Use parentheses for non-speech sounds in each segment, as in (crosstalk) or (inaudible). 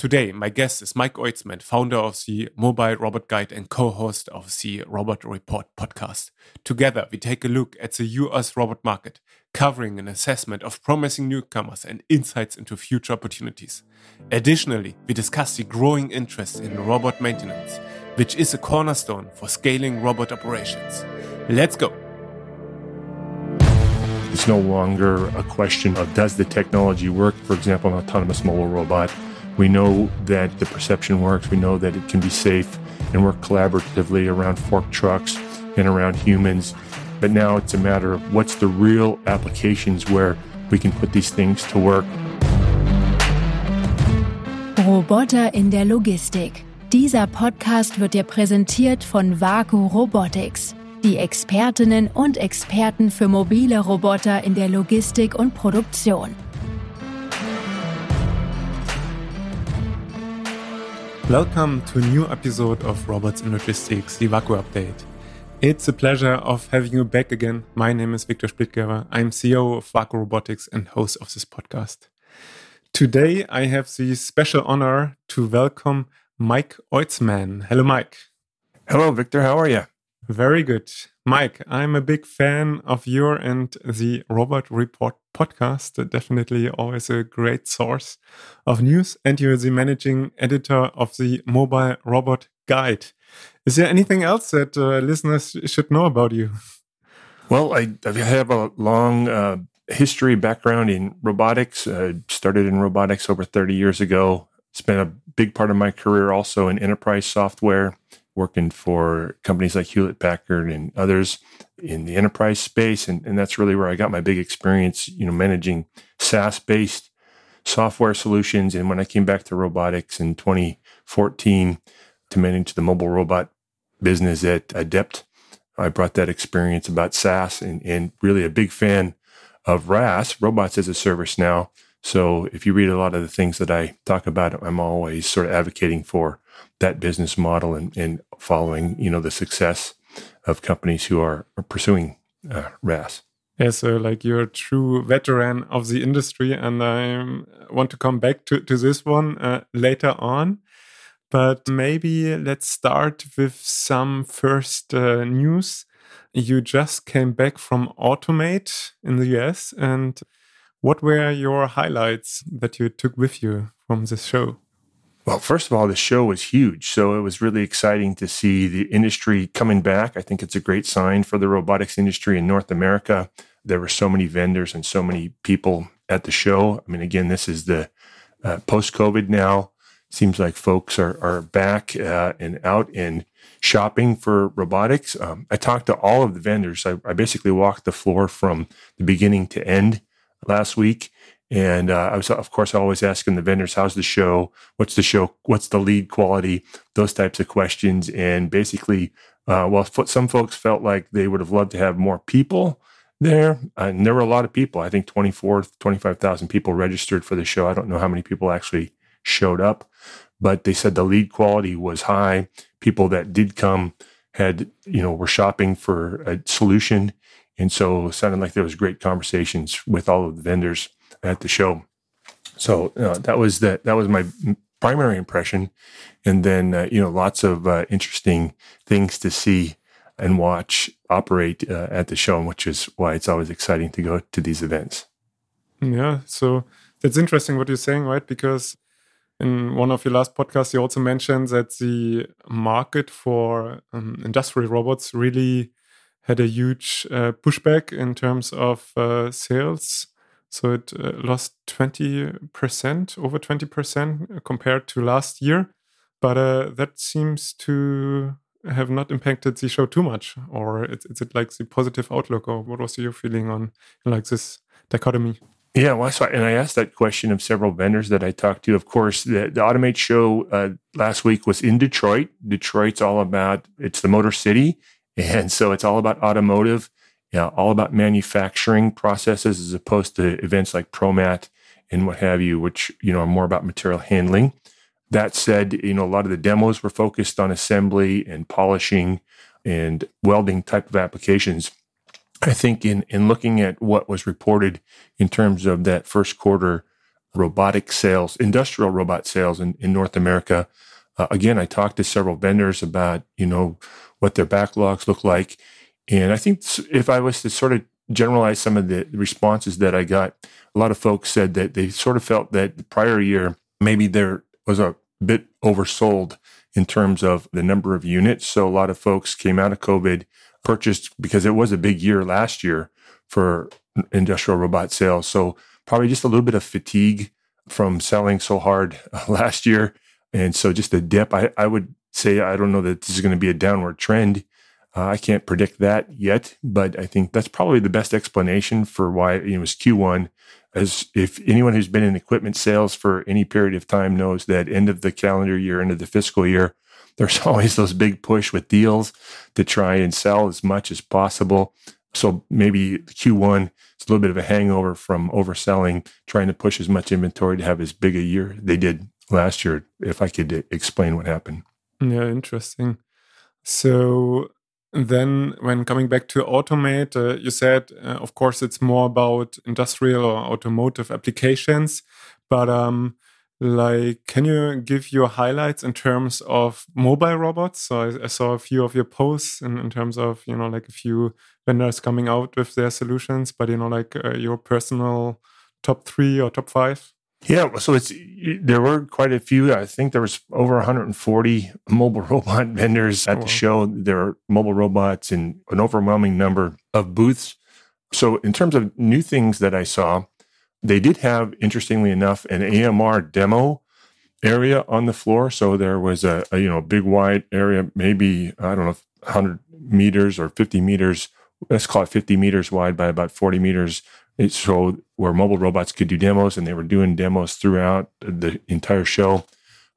Today, my guest is Mike Oitzman, founder of the Mobile Robot Guide and co host of the Robot Report podcast. Together, we take a look at the US robot market, covering an assessment of promising newcomers and insights into future opportunities. Additionally, we discuss the growing interest in robot maintenance, which is a cornerstone for scaling robot operations. Let's go! It's no longer a question of does the technology work, for example, an autonomous mobile robot we know that the perception works. We know that it can be safe and work collaboratively around fork trucks and around humans. But now it's a matter of what's the real applications where we can put these things to work. Roboter in der Logistik. Dieser Podcast wird dir präsentiert von WAKU Robotics, die Expertinnen und Experten für mobile Roboter in der Logistik und Produktion. Welcome to a new episode of Robots in Logistics, the WAKU Update. It's a pleasure of having you back again. My name is Victor Splitgeber. I'm CEO of WAKU Robotics and host of this podcast. Today, I have the special honor to welcome Mike Oitzman. Hello, Mike. Hello, Victor. How are you? Very good. Mike, I'm a big fan of your and the Robot Report podcast. Definitely always a great source of news. And you're the managing editor of the Mobile Robot Guide. Is there anything else that uh, listeners should know about you? Well, I, I have a long uh, history background in robotics. Uh, started in robotics over 30 years ago. Spent a big part of my career also in enterprise software working for companies like Hewlett Packard and others in the enterprise space. And, and that's really where I got my big experience, you know, managing SaaS based software solutions. And when I came back to robotics in 2014 to manage the mobile robot business at Adept, I brought that experience about SaaS and, and really a big fan of RaaS, robots as a service now. So if you read a lot of the things that I talk about, I'm always sort of advocating for that business model and, and following, you know, the success of companies who are, are pursuing uh, RaaS. Yeah, so like you're a true veteran of the industry, and I want to come back to, to this one uh, later on. But maybe let's start with some first uh, news. You just came back from Automate in the US, and what were your highlights that you took with you from this show? Well, first of all, the show was huge. So it was really exciting to see the industry coming back. I think it's a great sign for the robotics industry in North America. There were so many vendors and so many people at the show. I mean, again, this is the uh, post COVID now. Seems like folks are, are back uh, and out and shopping for robotics. Um, I talked to all of the vendors. I, I basically walked the floor from the beginning to end last week and uh, I was, of course, always asking the vendors, how's the show? What's the show? What's the lead quality? Those types of questions. And basically, uh, well, some folks felt like they would have loved to have more people there. And there were a lot of people. I think 24, 25,000 people registered for the show. I don't know how many people actually showed up, but they said the lead quality was high. People that did come had, you know, were shopping for a solution. And so it sounded like there was great conversations with all of the vendors at the show. So uh, that was that. That was my primary impression, and then uh, you know lots of uh, interesting things to see and watch operate uh, at the show, which is why it's always exciting to go to these events. Yeah, so that's interesting what you're saying, right? Because in one of your last podcasts, you also mentioned that the market for um, industrial robots really had a huge uh, pushback in terms of uh, sales so it uh, lost 20%, over 20% compared to last year. But uh, that seems to have not impacted the show too much. Or is, is, it like the positive outlook? Or what was your feeling on like this dichotomy? Yeah, well, so, and I asked that question of several vendors that I talked to. Of course, the, the Automate show uh, last week was in Detroit. Detroit's all about, it's the Motor City. (laughs) And so it's all about automotive know, all about manufacturing processes as opposed to events like ProMat and what have you, which, you know, are more about material handling. That said, you know, a lot of the demos were focused on assembly and polishing and welding type of applications. I think in, in looking at what was reported in terms of that first quarter robotic sales, industrial robot sales in, in North America. Uh, again, I talked to several vendors about, you know, what their backlogs look like. And I think if I was to sort of generalize some of the responses that I got, a lot of folks said that they sort of felt that the prior year, maybe there was a bit oversold in terms of the number of units. So a lot of folks came out of COVID, purchased because it was a big year last year for industrial robot sales. So probably just a little bit of fatigue from selling so hard (laughs) last year. And so just a dip. I, I would say I don't know that this is going to be a downward trend. Uh, I can't predict that yet, but I think that's probably the best explanation for why it was Q1. As if anyone who's been in equipment sales for any period of time knows that end of the calendar year, end of the fiscal year, (laughs) there's always those big push with deals to try and sell as much as possible. So maybe Q1 is a little bit of a hangover from overselling, trying to push as much inventory to have as big a year they did last year. If I could explain what happened. Yeah, interesting. So then, when coming back to automate, uh, you said, uh, of course, it's more about industrial or automotive applications, but um, like, can you give your highlights in terms of mobile robots? So I, I saw a few of your posts in, in, terms of you know like a few vendors coming out with their solutions, but you know like uh, your personal top three or top five. Yeah, so it's there were quite a few. I think there was over 140 (laughs) mobile robot (laughs) vendors at oh, the show. There are mobile robots in an overwhelming number of booths. So in terms of new things that I saw, they did have, interestingly enough, an AMR demo area on the floor. So there was a, a you know big wide area, maybe I don't know, 100 meters or 50 meters. Let's call it 50 meters wide by about 40 meters so where mobile robots could do demos, and they were doing demos throughout the entire show.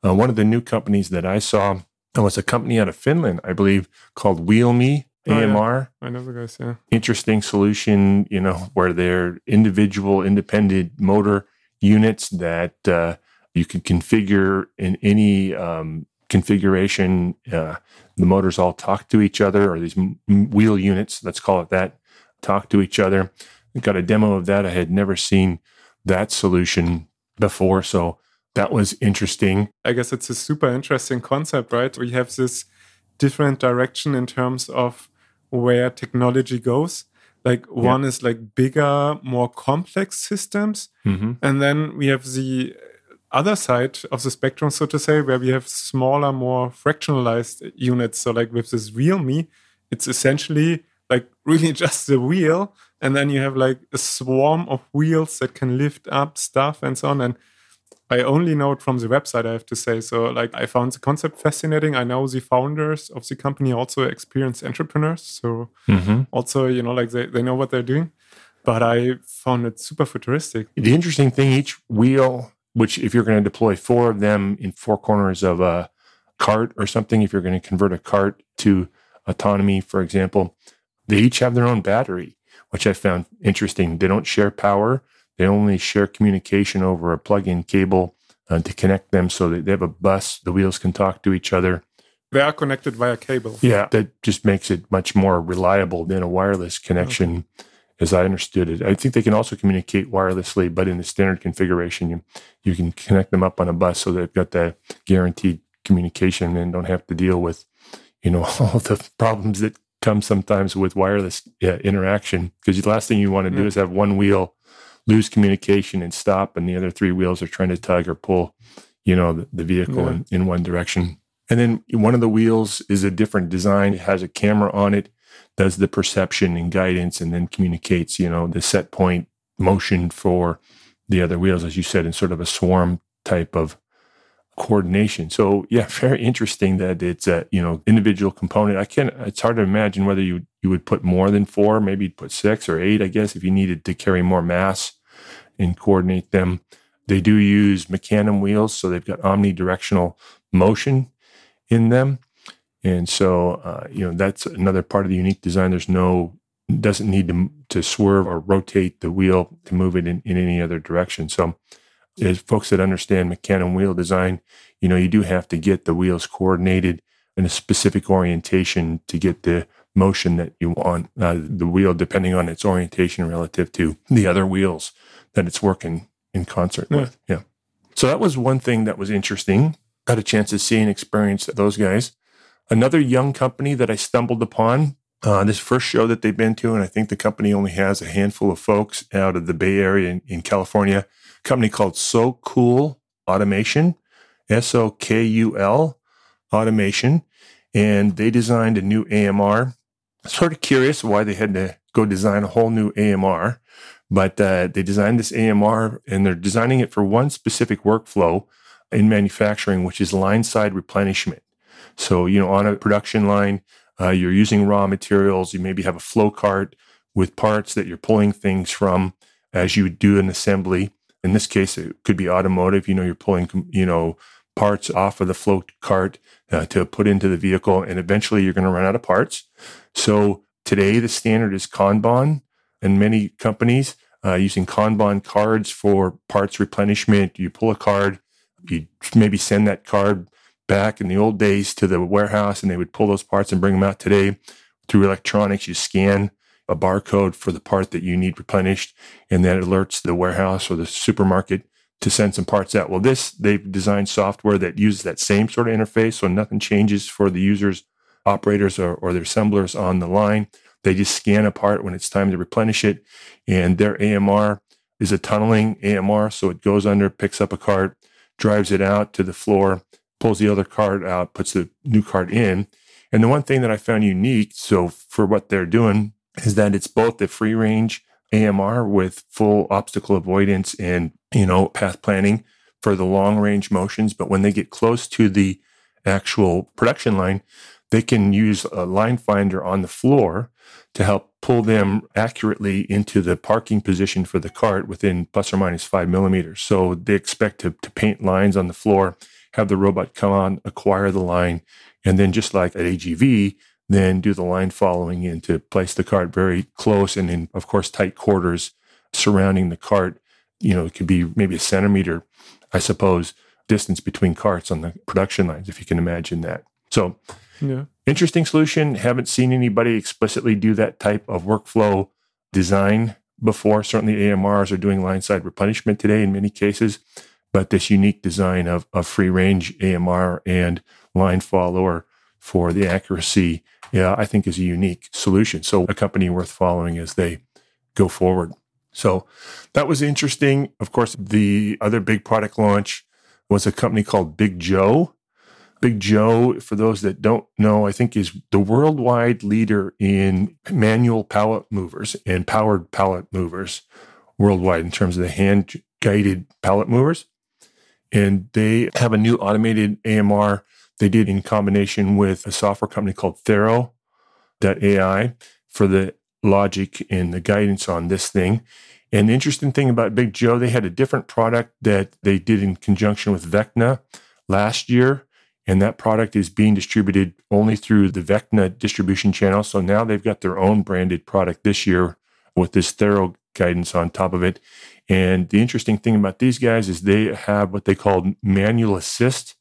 Uh, one of the new companies that I saw was a company out of Finland, I believe, called WheelMe AMR. Oh, yeah. I know the guys. Yeah, interesting solution. You know, where they're individual, independent motor units that uh, you can configure in any um, configuration. Uh, the motors all talk to each other, or these m- wheel units. Let's call it that. Talk to each other. I got a demo of that. I had never seen that solution before. So that was interesting. I guess it's a super interesting concept, right? We have this different direction in terms of where technology goes. Like one yeah. is like bigger, more complex systems. Mm-hmm. And then we have the other side of the spectrum, so to say, where we have smaller, more fractionalized units. So like with this WheelMe, it's essentially really (laughs) just the wheel and then you have like a swarm of wheels that can lift up stuff and so on and i only know it from the website i have to say. So like i found the concept fascinating. I know the founders of the company also experienced entrepreneurs so mm-hmm. also you know like they, they know what they're doing. But i found it super futuristic. The interesting thing each wheel which if you're going to deploy four of them in four corners of a cart or something if you're going to convert a cart to autonomy for example they each have their own battery which I found interesting. They don't share power, they only share communication over a plug in cable uh, to connect them so that they have a bus. The wheels can talk to each other. They are connected via cable. Yeah, that just makes it much more reliable than a wireless connection. Okay. As I understood it, I think they can also communicate wirelessly, but in the standard configuration, you, you can connect them up on a bus so they've got the guaranteed communication and don't have to deal with, you know, (laughs) all the problems that comes sometimes with wireless yeah, interaction because the last thing you want to do mm. is have one wheel lose communication and stop, and the other three wheels are trying to tug or pull, you know, the, the vehicle yeah. in, in one direction. And then one of the wheels is a different design. It has a camera on it, does the perception and guidance, and then communicates, you know, the set point motion for the other wheels, as you said, in sort of a swarm type of coordination. So yeah, (laughs) very interesting that it's a you know individual component. I can not it's hard to imagine whether you you would put more than four, maybe put six or eight, I guess, if you needed to carry more mass and coordinate them. They do use mecanum wheels, so they've got omnidirectional motion in them. And so, uh, you know, that's another part of the unique design. There's no, doesn't need to, to swerve or rotate the wheel to move it in, in any other direction. So as folks that understand mecanum wheel design, you know, you do have to get the wheels coordinated in a specific orientation to get the motion that you want. Uh, the wheel, depending on its orientation relative to the other wheels that it's working in concert yeah. with. Yeah. So that was one thing that was interesting. Got a chance to see and experience those guys. Another young company that I stumbled upon, uh, this first show that they've been to, and I think the company only has a handful of folks out of the Bay Area in, in California, company called Sokul Automation, S O K U L Automation. And they designed a new AMR. Sort of curious why they had to go design a whole new AMR, but uh, they designed this AMR and they're designing it for one specific workflow in manufacturing, which is line side replenishment. So, you know, on a production line, uh, you're using raw materials. You maybe have a flow cart with parts that you're pulling things from as you do an assembly. In this case, it could be automotive. You know, you're pulling, you know, parts off of the float cart uh, to put into the vehicle, and eventually you're going to run out of parts. So today, the standard is Kanban, and many companies uh, using Kanban cards for parts replenishment. You pull a card, you maybe send that card back in the old days to the warehouse, and they would pull those parts and bring them out today through electronics. You scan a barcode for the part that you need replenished, and that alerts the warehouse or the supermarket to send some parts out. Well, this they've designed software that uses that same sort of interface, so nothing changes for the users, operators, or, or their assemblers on the line. They just scan a part when it's time to replenish it, and their AMR is a tunneling AMR, so it goes under, picks up a cart, drives it out to the floor, pulls the other cart out, puts the new cart in. And the one thing that I found unique, so for what they're doing, is that it's both the free range AMR with full obstacle avoidance and, you know, path planning for the long range motions. But when they get close to the actual production line, they can use a line finder on the floor to help pull them accurately into the parking position for the cart within plus or minus five millimeters. So they expect to, to paint lines on the floor, have the robot come on, acquire the line, and then just like at AGV, then do the line following in to place the cart very close and in, of course, tight quarters surrounding the cart. You know, it could be maybe a centimeter, I suppose, distance between carts on the production lines, if you can imagine that. So, yeah. interesting solution. Haven't seen anybody explicitly do that type of workflow design before. Certainly, AMRs are doing line side replenishment today in many cases, but this unique design of, of free range AMR and line follower for the accuracy yeah, I think is a unique solution. So a company worth following as they go forward. So that was interesting. Of course, the other big product launch was a company called Big Joe. Big Joe, for those that don't know, I think is the worldwide leader in manual pallet movers and powered pallet movers worldwide in terms of the hand guided pallet movers. And they have a new automated AMR they did in combination with a software company called Thoro.ai for the logic and the guidance on this thing. And the interesting thing about Big Joe, they had a different product that they did in conjunction with Vecna last year. And that product is being distributed only through the Vecna distribution channel. So now they've got their own branded product this year with this Thoro guidance on top of it. And the interesting thing about these guys is they have what they call manual assist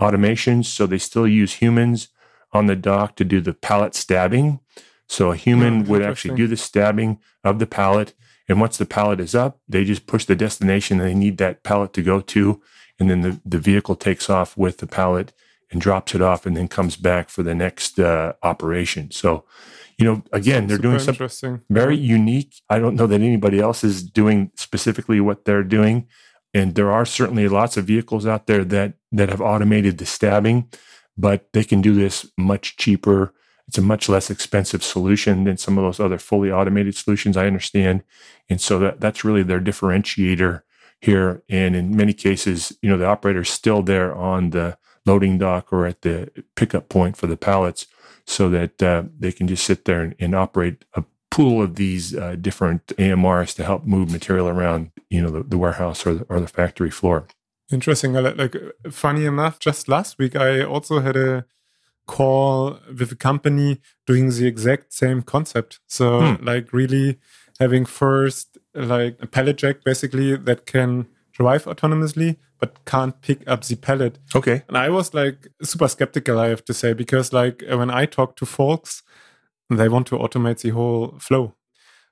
automations. So they still use humans on the dock to do the pallet stabbing. So a human oh, would actually do the stabbing of the pallet. And once the pallet is up, they just push the destination they need that pallet to go to. And then the, the vehicle takes off with the pallet and drops it off and then comes back for the next uh, operation. So, you know, again, they're Super doing something very unique. I don't know that anybody else is doing specifically what they're doing. And there are certainly lots of vehicles out there that that have automated the stabbing, but they can do this much cheaper. It's a much less expensive solution than some of those other fully automated solutions, I understand. And so that, that's really their differentiator here. And in many cases, you know, the operator's still there on the loading dock or at the pickup point for the pallets so that uh, they can just sit there and, and operate a pool of these uh, different AMRs to help move material around, you know, the, the warehouse or the, or the factory floor. Interesting. Like, funny enough, just last week I also had a call with a company doing the exact same concept. So, hmm. like, really having first like a pallet jack basically that can drive autonomously but can't pick up the pallet. Okay. And I was like super skeptical, I have to say, because like when I talk to folks, they want to automate the whole flow.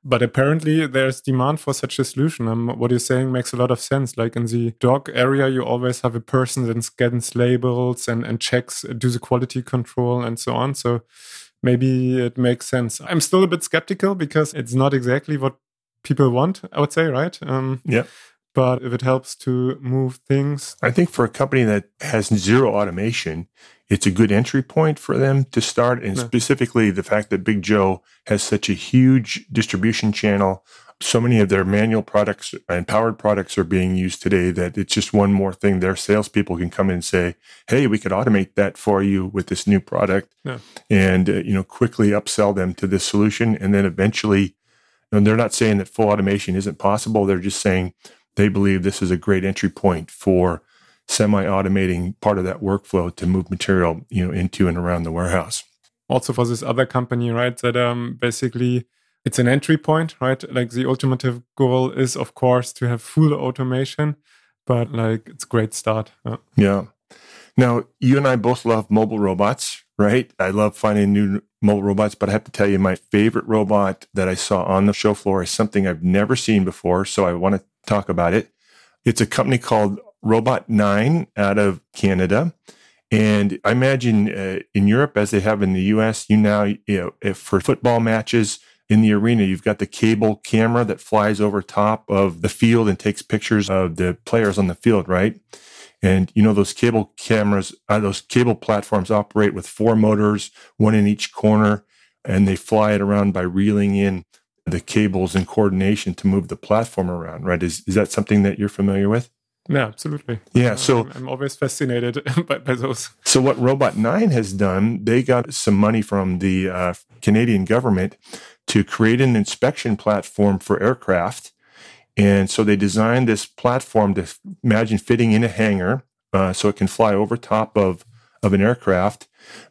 But apparently, there's demand for such a solution. Um, what you're saying makes a lot of sense. Like in the dog area, you always have a person that scans labels and, and checks, uh, do the quality control and so on. So maybe it makes sense. I'm still a bit skeptical because it's not exactly what people want, I would say, right? Um, yeah. But if it helps to move things. I think for a company that has zero automation, it's a good entry point for them to start. And yeah. specifically, the fact that Big Joe has such a huge distribution channel. So many of their manual products and powered products are being used today that it's just one more thing their salespeople can come in and say, "Hey, we could automate that for you with this new product," yeah. and uh, you know quickly upsell them to this solution, and then eventually and they're not saying that full automation isn't possible. They're just saying they believe this is a great entry point for semi-automating part of that workflow to move material, you know, into and around the warehouse. Also for this other company, right? That um basically it's an entry point, right? Like the ultimate goal is of course to have full automation, but like it's a great start. Yeah. yeah. Now, you and I both love mobile robots, right? I love finding new mobile robots, but I have to tell you, my favorite robot that I saw on the show floor is something I've never seen before. So I want to talk about it. It's a company called Robot 9 out of Canada. And I imagine uh, in Europe, as they have in the US, you now, you know, if for football matches in the arena, you've got the cable camera that flies over top of the field and takes pictures of the players on the field, right? And you know those cable cameras, uh, those cable platforms operate with four motors, one in each corner, and they fly it around by reeling in the cables and coordination to move the platform around. Right? Is is that something that you're familiar with? Yeah, absolutely. Yeah, so I'm, I'm always fascinated (laughs) by, by, those. So what Robot Nine has done, they got some money from the uh, Canadian government to create an inspection platform for aircraft and so they designed this platform to imagine fitting in a hangar uh, so it can fly over top of, of an aircraft.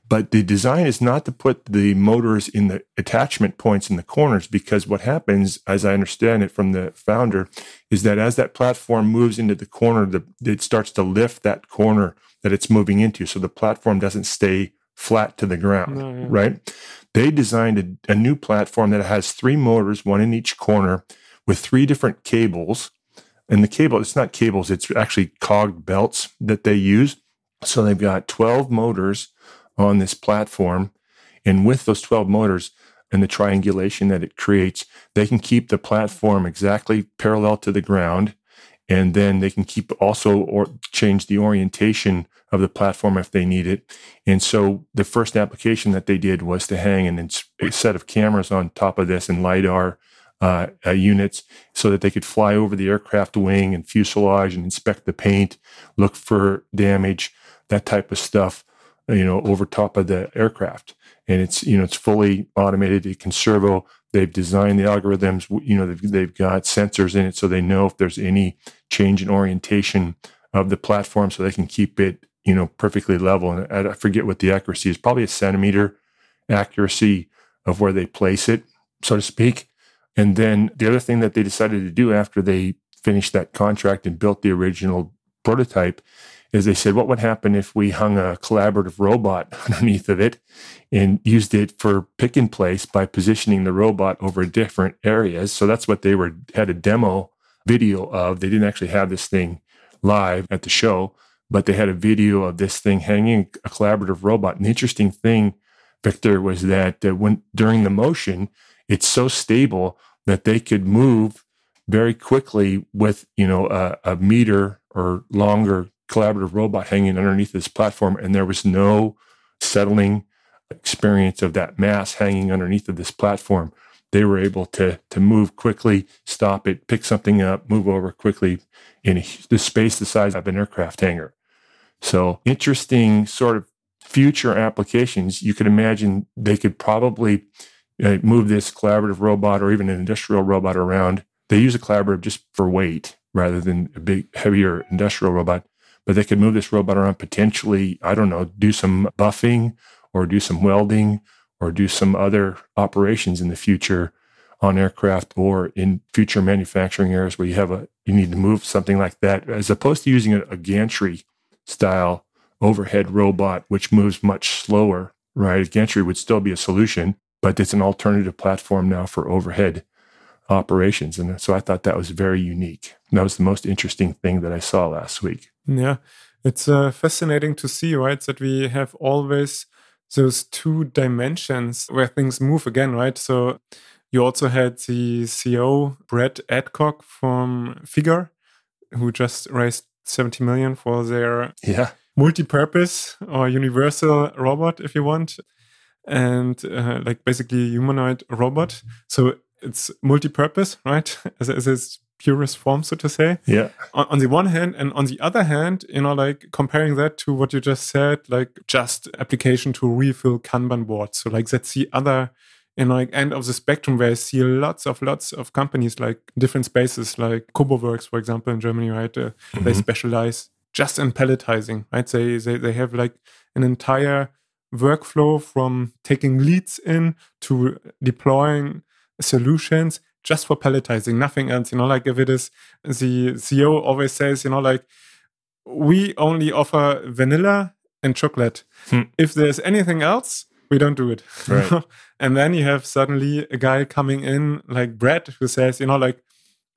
But the design is not to put the motors in the attachment points in the corners because what happens, as I understand it from the founder, is that as that platform moves into the corner, the, it starts to lift that corner that it's moving into. So the platform doesn't stay flat to the ground, no, yeah. right? They designed a, a new platform that has three motors, one in each corner, with three different cables. And the cable, it's not cables, it's actually cogged belts that they use. So they've got 12 motors on this platform. And with those 12 motors and the triangulation that it creates, they can keep the platform exactly parallel to the ground. And then they can keep also or change the orientation of the platform if they need it. And so the first application that they did was to hang an, a set of cameras on top of this and LiDAR uh, uh, units so that they could fly over the aircraft wing and fuselage and inspect the paint, look for damage, that type of stuff, you know, over top of the aircraft. And it's, you know, it's fully automated. It can servo. They've designed the algorithms, you know, they've, they've got sensors in it so they know if there's any change in orientation of the platform so they can keep it, you know, perfectly level. And I forget what the accuracy is, probably a centimeter accuracy of where they place it, so to speak. And then the other thing that they decided to do after they finished that contract and built the original prototype is they said, what would happen if we hung a collaborative robot (laughs) underneath of it and used it for pick and place by positioning the robot over different areas? So that's what they were had a demo video of. They didn't actually have this thing live at the show, but they had a video of this thing hanging a collaborative robot. And the interesting thing, Victor, was that uh, when during the motion, it's so stable that they could move very quickly with you know a, a meter or longer collaborative robot hanging underneath this platform and there was no settling experience of that mass hanging underneath of this platform they were able to to move quickly stop it pick something up move over quickly in the space the size of an aircraft hangar so interesting sort of future applications you could imagine they could probably uh, move this collaborative robot or even an industrial robot around. They use a collaborative just for weight rather than a big, heavier industrial robot. But they could move this robot around potentially, I don't know, do some buffing or do some welding or do some other operations in the future on aircraft or in future manufacturing areas where you have a you need to move something like that as opposed to using a, a gantry style overhead robot which moves much slower right a gantry would still be a solution but it's an alternative platform now for overhead operations. And so I thought that was very unique. That was the most interesting thing that I saw last week. Yeah, it's uh, fascinating to see, right, that we have always those two dimensions where things move again, right? So you also had the CEO, Brett Adcock from Figure, who just raised 70 million for their yeah. multi-purpose or universal robot, if you want. And uh, like basically humanoid robot. So it's multi-purpose, right? (laughs) As, as its purest form, so to say. Yeah. On, on, the one hand, and on the other hand, you know, like comparing that to what you just said, like just application to refill Kanban boards. So like that's the other you know, like end of the spectrum where I see lots of lots of companies like different spaces, like Koboworks, for example, in Germany, right? Uh, mm-hmm. They specialize just in palletizing, right? They, they they have like an entire workflow from taking leads in to deploying solutions just for palletizing, nothing else. You know, like if it is the CEO always says, you know, like we only offer vanilla and chocolate. Hmm. If there's anything else, we don't do it. (laughs) Right. and then you have suddenly a guy coming in like Brett who says, you know, like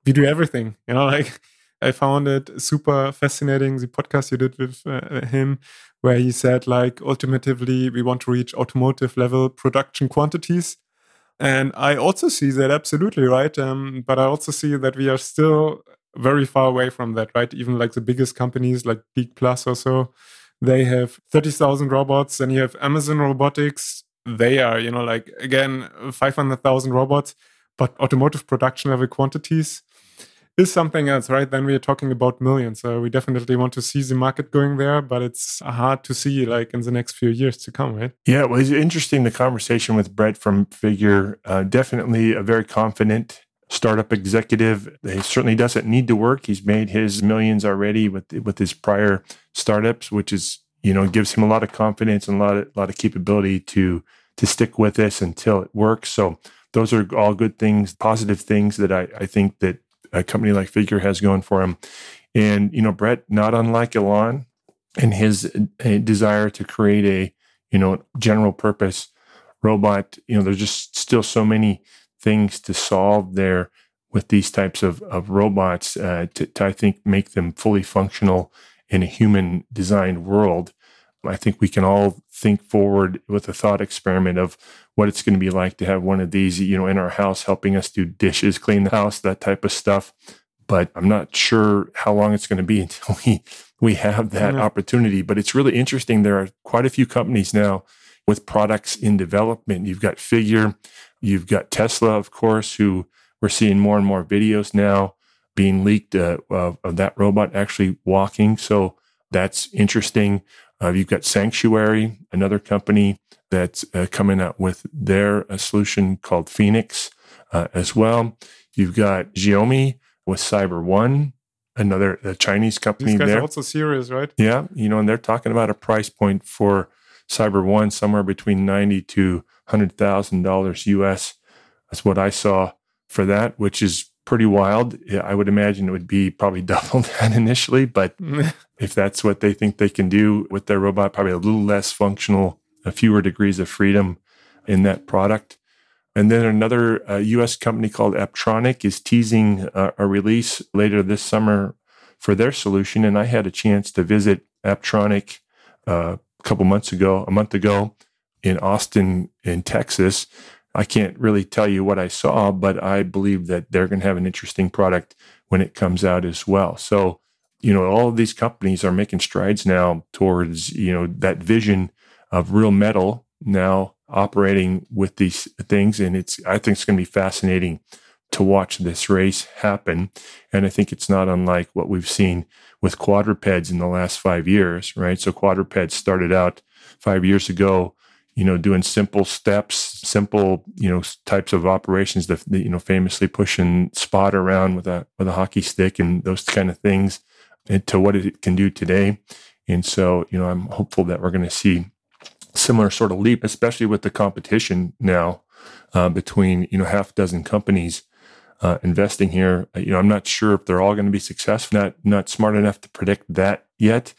we do everything. You know, (laughs) like I found it super fascinating the podcast you did with uh, him, where he said like ultimately we want to reach automotive level production quantities. And I also see that absolutely right. Um, but I also see that we are still very far away from that, right? Even like the biggest companies like Geek Plus or so, they have 30,000 robots. Then you have Amazon Robotics. They are, you know, like again, 500,000 robots, but automotive production level quantities is something else, right? Then we are talking about millions. So we definitely want to see the market going there, but it's hard to see like in the next few years to come, right? Yeah, well, it's interesting the conversation with Brett from Figure. Uh, definitely a very confident startup executive. He certainly doesn't need to work. He's made his millions already with with his prior startups, which is you know gives him a lot of confidence and a lot of a lot of capability to to stick with this until it works. So those are all good things, positive things that I, I think that a company like Figure has going for him. And you know, Brett, not unlike Elon, and his uh, desire to create a you know general purpose robot. You know, there's just still so many things to solve there with these types of, of robots uh, to, to, I think, make them fully functional in a human designed world. I think we can all think forward with a thought experiment of what it's going to be like to have one of these, you know, in our house, helping us do dishes, clean the house, that type of stuff. But I'm not sure how long it's going to be (laughs) until we we have that mm-hmm. opportunity. But it's really interesting. There are quite a few companies now with products in development. You've got Figure, You've got Tesla, of course, who we're seeing more and more videos now being leaked uh, of, of, that robot actually walking. So that's interesting. Uh, you've got Sanctuary, another company that's uh, coming out with their uh, solution called Phoenix uh, as well. You've got Xiaomi with Cyber One, another Chinese company. These guys there. are also serious, right? Yeah, you know, and they're talking about a price point for Cyber One somewhere between ninety to $100,000 US. That's what I saw for that, which is pretty wild. I would imagine it would be probably (laughs) double that initially, but (laughs) if that's what they think they can do with their robot, probably a little less functional, a fewer degrees of freedom in that product. And then another uh, US company called Apptronik is teasing uh, a release later this summer for their solution. And I had a chance to visit Apptronik uh, a couple months ago, a month ago, in Austin, in Texas. I can't really tell you what I saw, but I believe that they're going to have an interesting product when it comes out as well. So, you know, all of these companies are making strides now towards, you know, that vision of real metal now operating with these things. And it's, I think it's going to be fascinating to watch this race happen. And I think it's not unlike what we've seen with quadrupeds in the last five years, right? So quadrupeds started out five years ago you know, doing simple steps, simple, you know, types of operations that, you know, famously pushing spot around with a, with a hockey stick and those kind of things to what it can do today. And so, you know, I'm hopeful that we're going to see similar sort of leap, especially with the competition now uh, between, you know, half a dozen companies uh, investing here. You know, I'm not sure if they're all going to be successful. Not not smart enough to predict that yet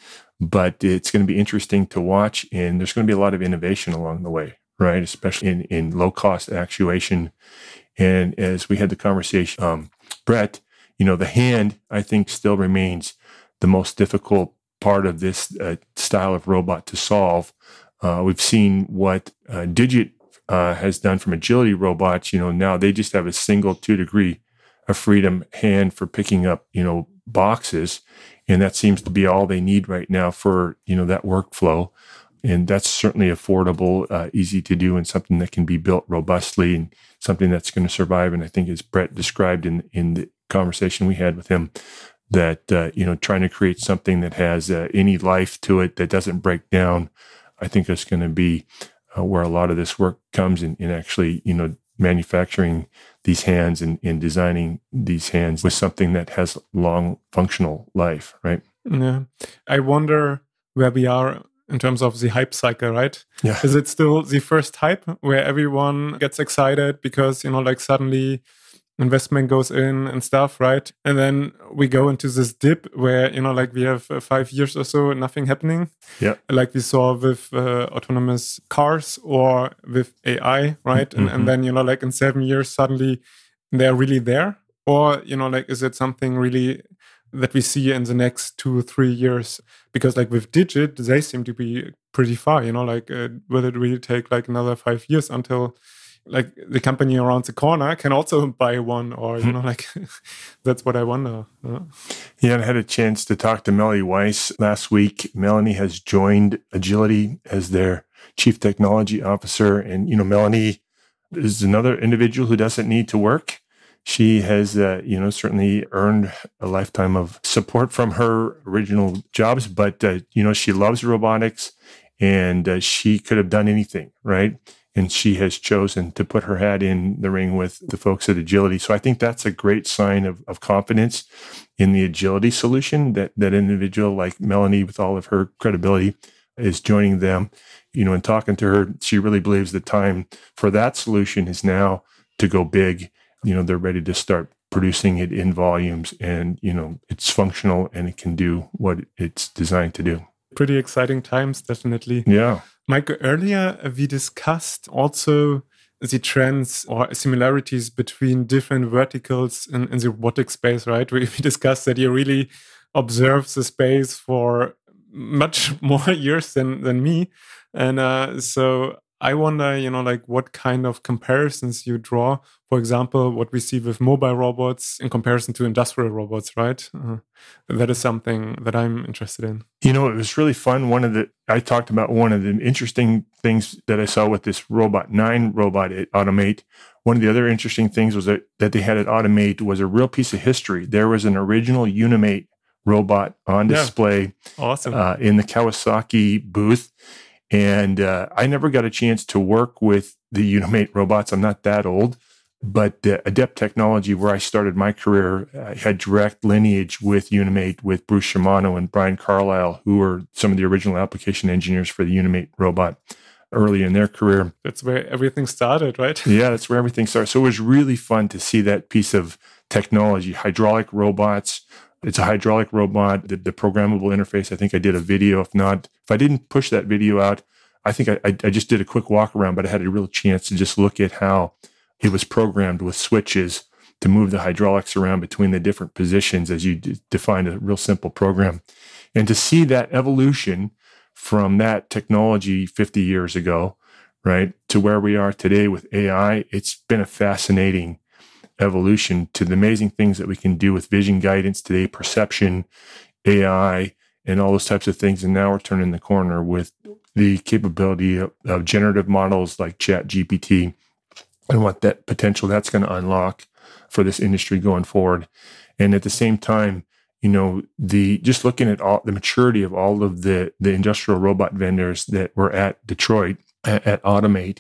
but it's going to be interesting to watch. And there's going to be a lot of innovation along the way, right? Especially in, in low cost actuation And as we had the conversation, um, Brett, you know, the hand, I think, still remains the most difficult part of this uh, style of robot to solve. Uh, we've seen what uh, Digit uh, has done from agility robots. You know, now they just have a single two degree of freedom hand for picking up, you know, boxes. And that seems to be all they need right now for, you know, that workflow. And that's certainly affordable, uh, easy to do, and something that can be built robustly and something that's going to survive. And I think, as Brett described in, in the conversation we had with him, that, uh, you know, trying to create something that has uh, any life to it that doesn't break down, I think is going to be uh, where a lot of this work comes in, in actually, you know, manufacturing these hands and, and designing these hands with something that has long functional life, right? Yeah. I wonder where we are in terms of the hype cycle, right? Yeah. Is it still the first hype where everyone gets excited because, you know, like suddenly investment goes in and stuff, right? And then we go into this dip where, you know, like we have uh, five years or so, nothing happening. Yeah. Like we saw with uh, autonomous cars or with AI, right? Mm-hmm. And, and mm-hmm. then, you know, like in seven years, suddenly they're really there. Or, you know, like, is it something really that we see in the next two or three years? Because, like, with Digit, they seem to be pretty far, you know, like, uh, will it really take like another five years until like the company around the corner can also buy one or you hmm. know like (laughs) that's what i wonder yeah i had a chance to talk to Melonee Wise last week. Melonee has joined agility as their chief technology officer. And you know melonee is another individual who doesn't need to work. She has uh, you know certainly earned a lifetime of support from her original jobs. But uh, you know she loves robotics and uh, she could have done anything right and she has chosen to put her hat in the ring with the folks at Agility. So I think that's a great sign of, of confidence in the Agility solution that that individual like Melonee, with all of her credibility, is joining them. You know, and talking to her, she really believes the time for that solution is now to go big. You know, they're ready to start producing it in volumes and, you know, it's functional and it can do what it's designed to do. Pretty exciting times, definitely. Yeah. Michael, earlier uh, we discussed also the trends or similarities between different verticals in, in the robotic space, right? (laughs) We, we discussed that you really observe the space for much (laughs) more years than, than me. And uh, so I wonder, you know, like what kind of comparisons you draw. For example, what we see with mobile robots in comparison to industrial robots, right? Uh, that is something that I'm interested in. You know, it was really fun. One of the, I talked about one of the interesting things that I saw with this Robot 9 robot at Automate. One of the other interesting things was that, that they had at Automate was a real piece of history. There was an original Unimate robot on display yeah. awesome. Uh, in the Kawasaki booth and uh, I never got a chance to work with the Unimate robots. I'm not that old, but uh, Adept Technology, where I started my career, I had direct lineage with Unimate with Bruce Shimano and Brian Carlisle, who were some of the original application engineers for the Unimate robot early in their career. That's where everything started, right? (laughs) yeah, that's where everything started. So it was really fun to see that piece of technology, hydraulic robots, it's a hydraulic robot, the, the, programmable interface. I think I did a video. If not, if I didn't push that video out, I think I, I, just did a quick walk around, but I had a real chance to just look at how it was programmed with switches to move the hydraulics around between the different positions as you d- define a real simple program. And to see that evolution from that technology 50 years ago, right, to where we are today with AI, it's been a fascinating evolution to the amazing things that we can do with vision guidance today, perception, AI, and all those types of things. And now we're turning the corner with the capability of, of generative models like Chat GPT and what that potential that's going to unlock for this industry going forward. And at the same time, you know, the just looking at all the maturity of all of the the industrial robot vendors that were at Detroit at, at Automate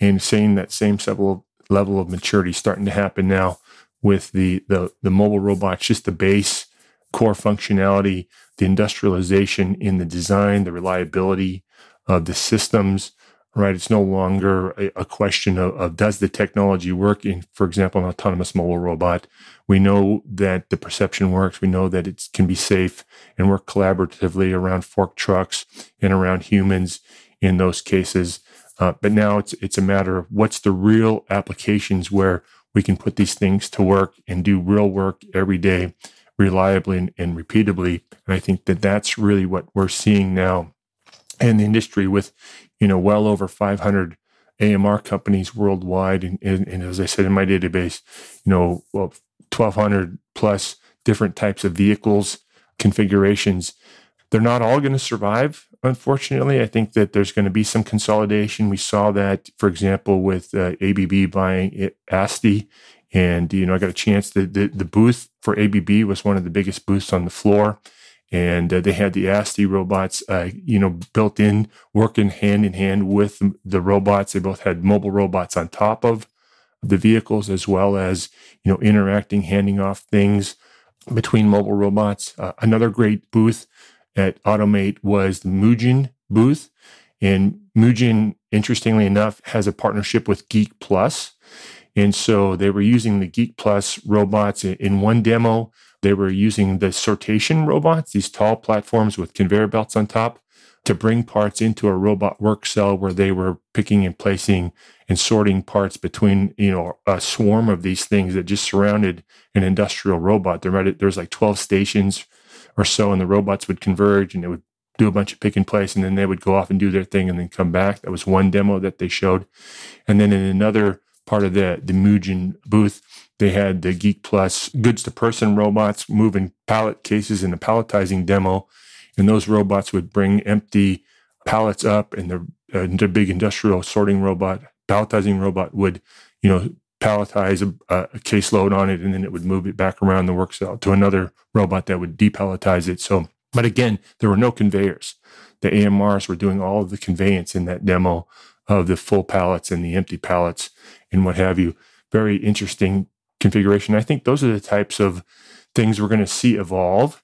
and seeing that same level level of maturity starting to happen now with the the, the mobile robots, just the base core functionality, the industrialization in the design, the reliability of the systems. Right, it's no longer a, a question of, of, does the technology work in, for example, an autonomous mobile robot. We know that the perception works. We know that it can be safe and work collaboratively around fork trucks and around humans in those cases. Uh, but now it's it's a matter of what's the real applications where we can put these things to work and do real work every day reliably and, and repeatably. And I think that that's really what we're seeing now in the industry with, you know, well over 500 AMR companies worldwide. And, and, and, as I said in my database, you know, well, 1,200 plus different types of vehicles, configurations. They're not all going to survive, unfortunately. I think that there's going to be some consolidation. We saw that, for example, with uh, ABB buying ASTI. And, you know, I got a chance, the, the, the booth for ABB was one of the biggest booths on the floor and uh, they had the ASTI robots, uh, you know, built in, working hand in hand with the robots. They both had mobile robots on top of the vehicles, as well as you know, interacting, handing off things between mobile robots. Uh, another great booth at Automate was the Mujin booth, and Mujin, interestingly enough, has a partnership with Geek Plus. And so they were using the Geek Plus robots in one demo they were using the sortation robots, these tall platforms with conveyor belts on top, to bring parts into a robot work cell where they were picking and placing and sorting parts between, you know, a swarm of these things that just surrounded an industrial robot. There, might, there was like 12 stations or so, and the robots would converge and it would do a bunch of pick and place, and then they would go off and do their thing and then come back. That was one demo that they showed. And then in another part of the, the Mujin booth, they had the Geek Plus goods to person robots moving pallet cases in the palletizing demo. And those robots would bring empty pallets up, and the, uh, the big industrial sorting robot, palletizing robot would, you know, palletize a, a caseload on it, and then it would move it back around the work cell to another robot that would depalletize it. So, but again, there were no conveyors. The AMRs were doing all of the conveyance in that demo of the full pallets and the empty pallets and what have you. Very interesting configuration. I think those are the types of things we're going to see evolve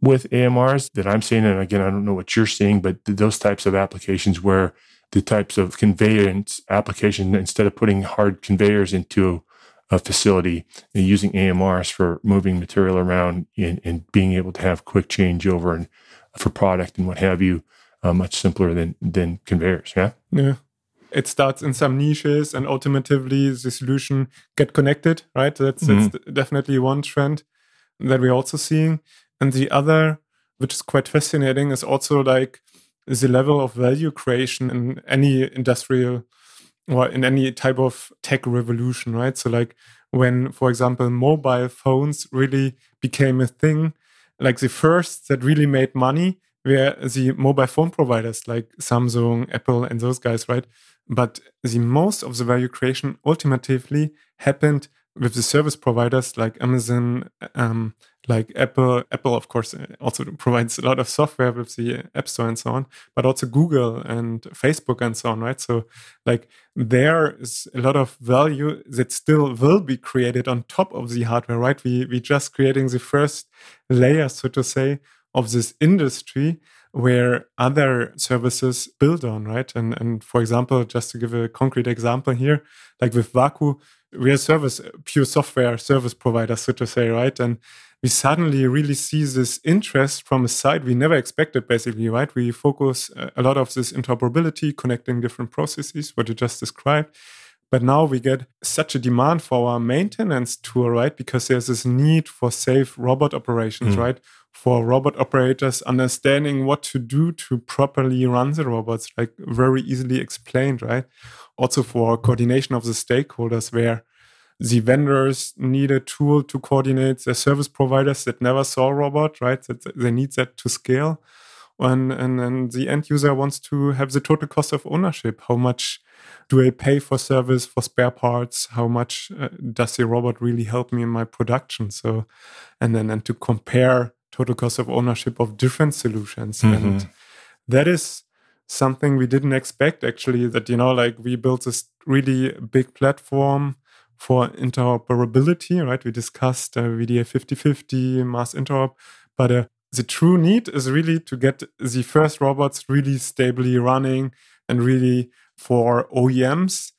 with AMRs that I'm seeing. And again, I don't know what you're seeing, but those types of applications where the types of conveyance application, instead of putting hard conveyors into a facility and using AMRs for moving material around and, and being able to have quick changeover and for product and what have you, uh, much simpler than than conveyors. Yeah. Yeah it starts in some niches and ultimately the solution get connected, right? That's, mm-hmm. that's definitely one trend that we're also seeing. And the other, which is quite fascinating, is also like the level of value creation in any industrial or in any type of tech revolution, right? So like when, for example, mobile phones really became a thing, like the first that really made money were the mobile phone providers like Samsung, Apple, and those guys, right? But the most of the value creation ultimately happened with the service providers like Amazon, um, like Apple. Apple, of course, uh, also provides a lot of software with the App Store and so on, but also Google and Facebook and so on, right? So, like, there is a lot of value that still will be created on top of the hardware, right? We we just creating the first layer, so to say, of this industry where other services build on, right? And and for example, just to give a concrete example here, like with WAKU, we are service pure software service provider, so to say, right? And we suddenly really see this interest from a side we never expected, basically, right? We focus a lot of this interoperability, connecting different processes, what you just described. But now we get such a demand for our maintenance tool, right? Because there's this need for safe robot operations, mm. right? for robot operators understanding what to do to properly run the robots, like very easily explained, right? Also for coordination of the stakeholders, where the vendors need a tool to coordinate their service providers that never saw a robot, right? That they need that to scale. And, and, and the end user wants to have the total cost of ownership. How much do I pay for service, for spare parts? How much uh, does the robot really help me in my production? So, and then and to compare total cost of ownership of different solutions. Mm-hmm. And that is something we didn't expect actually that, you know, like we built this really big platform for interoperability, right? We discussed uh, VDA 5050, mass interop, but uh, the true need is really to get the first robots really stably running and really for OEMs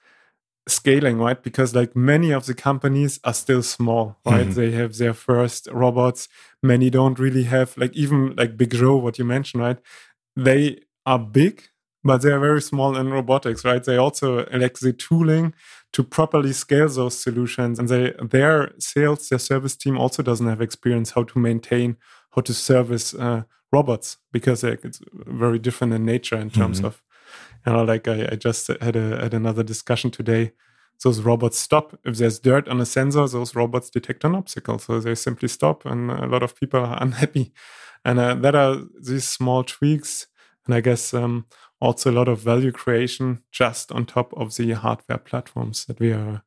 scaling, right? Because like many of the companies are still small, right? Mm-hmm. They have their first robots. Many don't really have like even like Big Joe, what you mentioned, right? They are big, but they are very small in robotics, right? They also lack the tooling to properly scale those solutions. And they, their sales, their service team also doesn't have experience how to maintain, how to service uh, robots because it's very different in nature in terms mm-hmm. of, you know, like I, I just had a had another discussion today. Those robots stop if there's dirt on a sensor. Those robots detect an obstacle, so they simply stop, and a lot of people are unhappy. And uh, that are these small tweaks, and I guess um, also a lot of value creation just on top of the hardware platforms that we are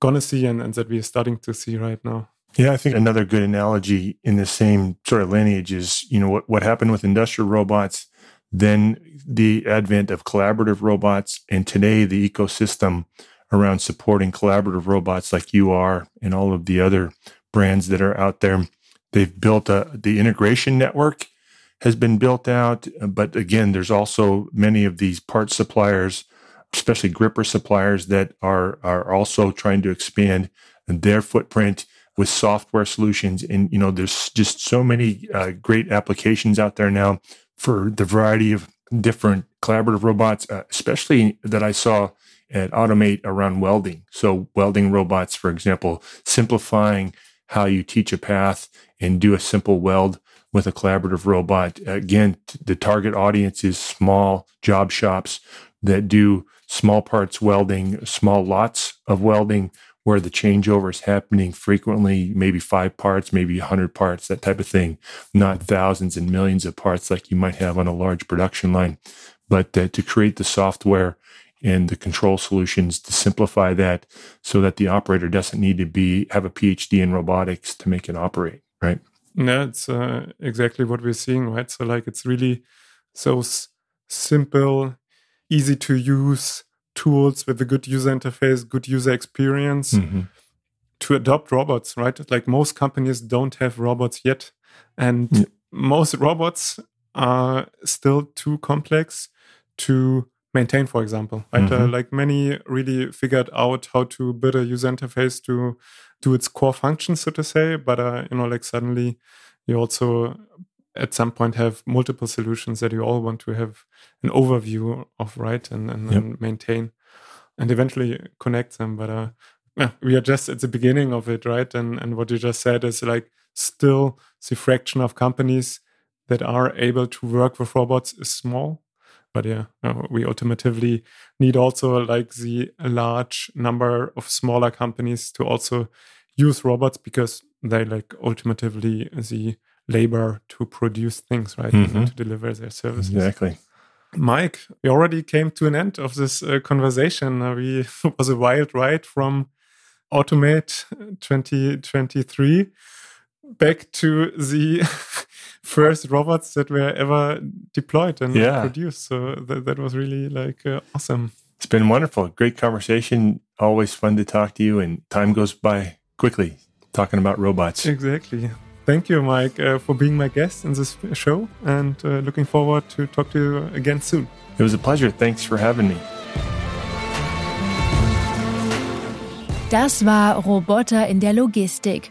going to see and, and that we are starting to see right now. Yeah, I think another good analogy in the same sort of lineage is, you know, what, what happened with industrial robots, then the advent of collaborative robots, and today the ecosystem around supporting collaborative robots like UR and all of the other brands that are out there. They've built a, the integration network has been built out. But again, there's also many of these part suppliers, especially gripper suppliers, that are are also trying to expand their footprint with software solutions. And you know, there's just so many uh, great applications out there now for the variety of different collaborative robots, uh, especially that I saw at Automate around welding. So welding robots, for example, simplifying how you teach a path and do a simple weld with a collaborative robot. Again, the target audience is small job shops that do small parts welding, small lots of welding, where the changeover is happening frequently, maybe five parts, maybe 100 parts, that type of thing, not thousands and millions of parts like you might have on a large production line. But uh, to create the software and the control solutions to simplify that so that the operator doesn't need to be have a PhD in robotics to make it operate, right? Yeah, it's uh, exactly what we're seeing, right? So, like, it's really so simple, easy to use tools with a good user interface, good user experience mm-hmm. to adopt robots, right? Like, most companies don't have robots yet. And yeah. most robots are still too complex to maintain, for example, right? Uh, mm-hmm. Uh, like, many really figured out how to build a user interface to do its core function, so to say. But uh, you know, like suddenly you also at some point have multiple solutions that you all want to have an overview of, right, and and, yep. and maintain, and eventually connect them. But uh, yeah, we are just at the beginning of it, right? And and what you just said is like still the fraction of companies that are able to work with robots is small but yeah we ultimately need also like the large number of smaller companies to also use robots because they like ultimately the labor to produce things right mm-hmm. to deliver their services. Exactly. Mike we already came to an end of this uh, conversation. Uh, we (laughs) was a wild ride from automate 2023 back to the (laughs) first robots that were ever deployed and yeah. produced. So that, that was really like uh, awesome. It's been wonderful. Great conversation. Always fun to talk to you, and time goes by quickly talking about robots. Exactly. Thank you, Mike, uh, for being my guest in this show, and uh, looking forward to talk to you again soon. It was a pleasure. Thanks for having me. Das war Roboter in der Logistik